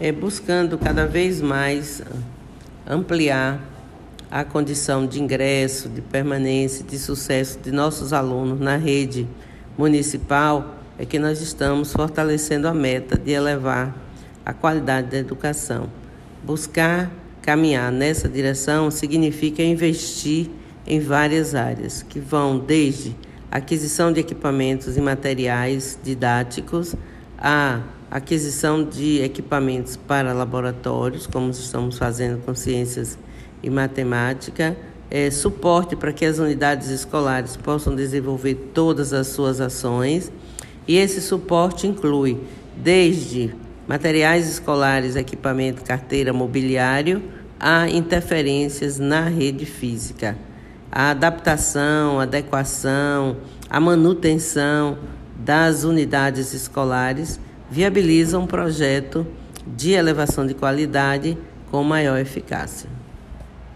é, buscando cada vez mais ampliar a condição de ingresso, de permanência, de sucesso de nossos alunos na rede municipal, é que nós estamos fortalecendo a meta de elevar a qualidade da educação. Buscar caminhar nessa direção significa investir em várias áreas, que vão desde aquisição de equipamentos e materiais didáticos, a aquisição de equipamentos para laboratórios, como estamos fazendo com ciências e matemática, é, suporte para que as unidades escolares possam desenvolver todas as suas ações. E esse suporte inclui desde materiais escolares, equipamento, carteira, mobiliário, a interferências na rede física a adaptação, adequação, a manutenção das unidades escolares viabilizam um projeto de elevação de qualidade com maior eficácia.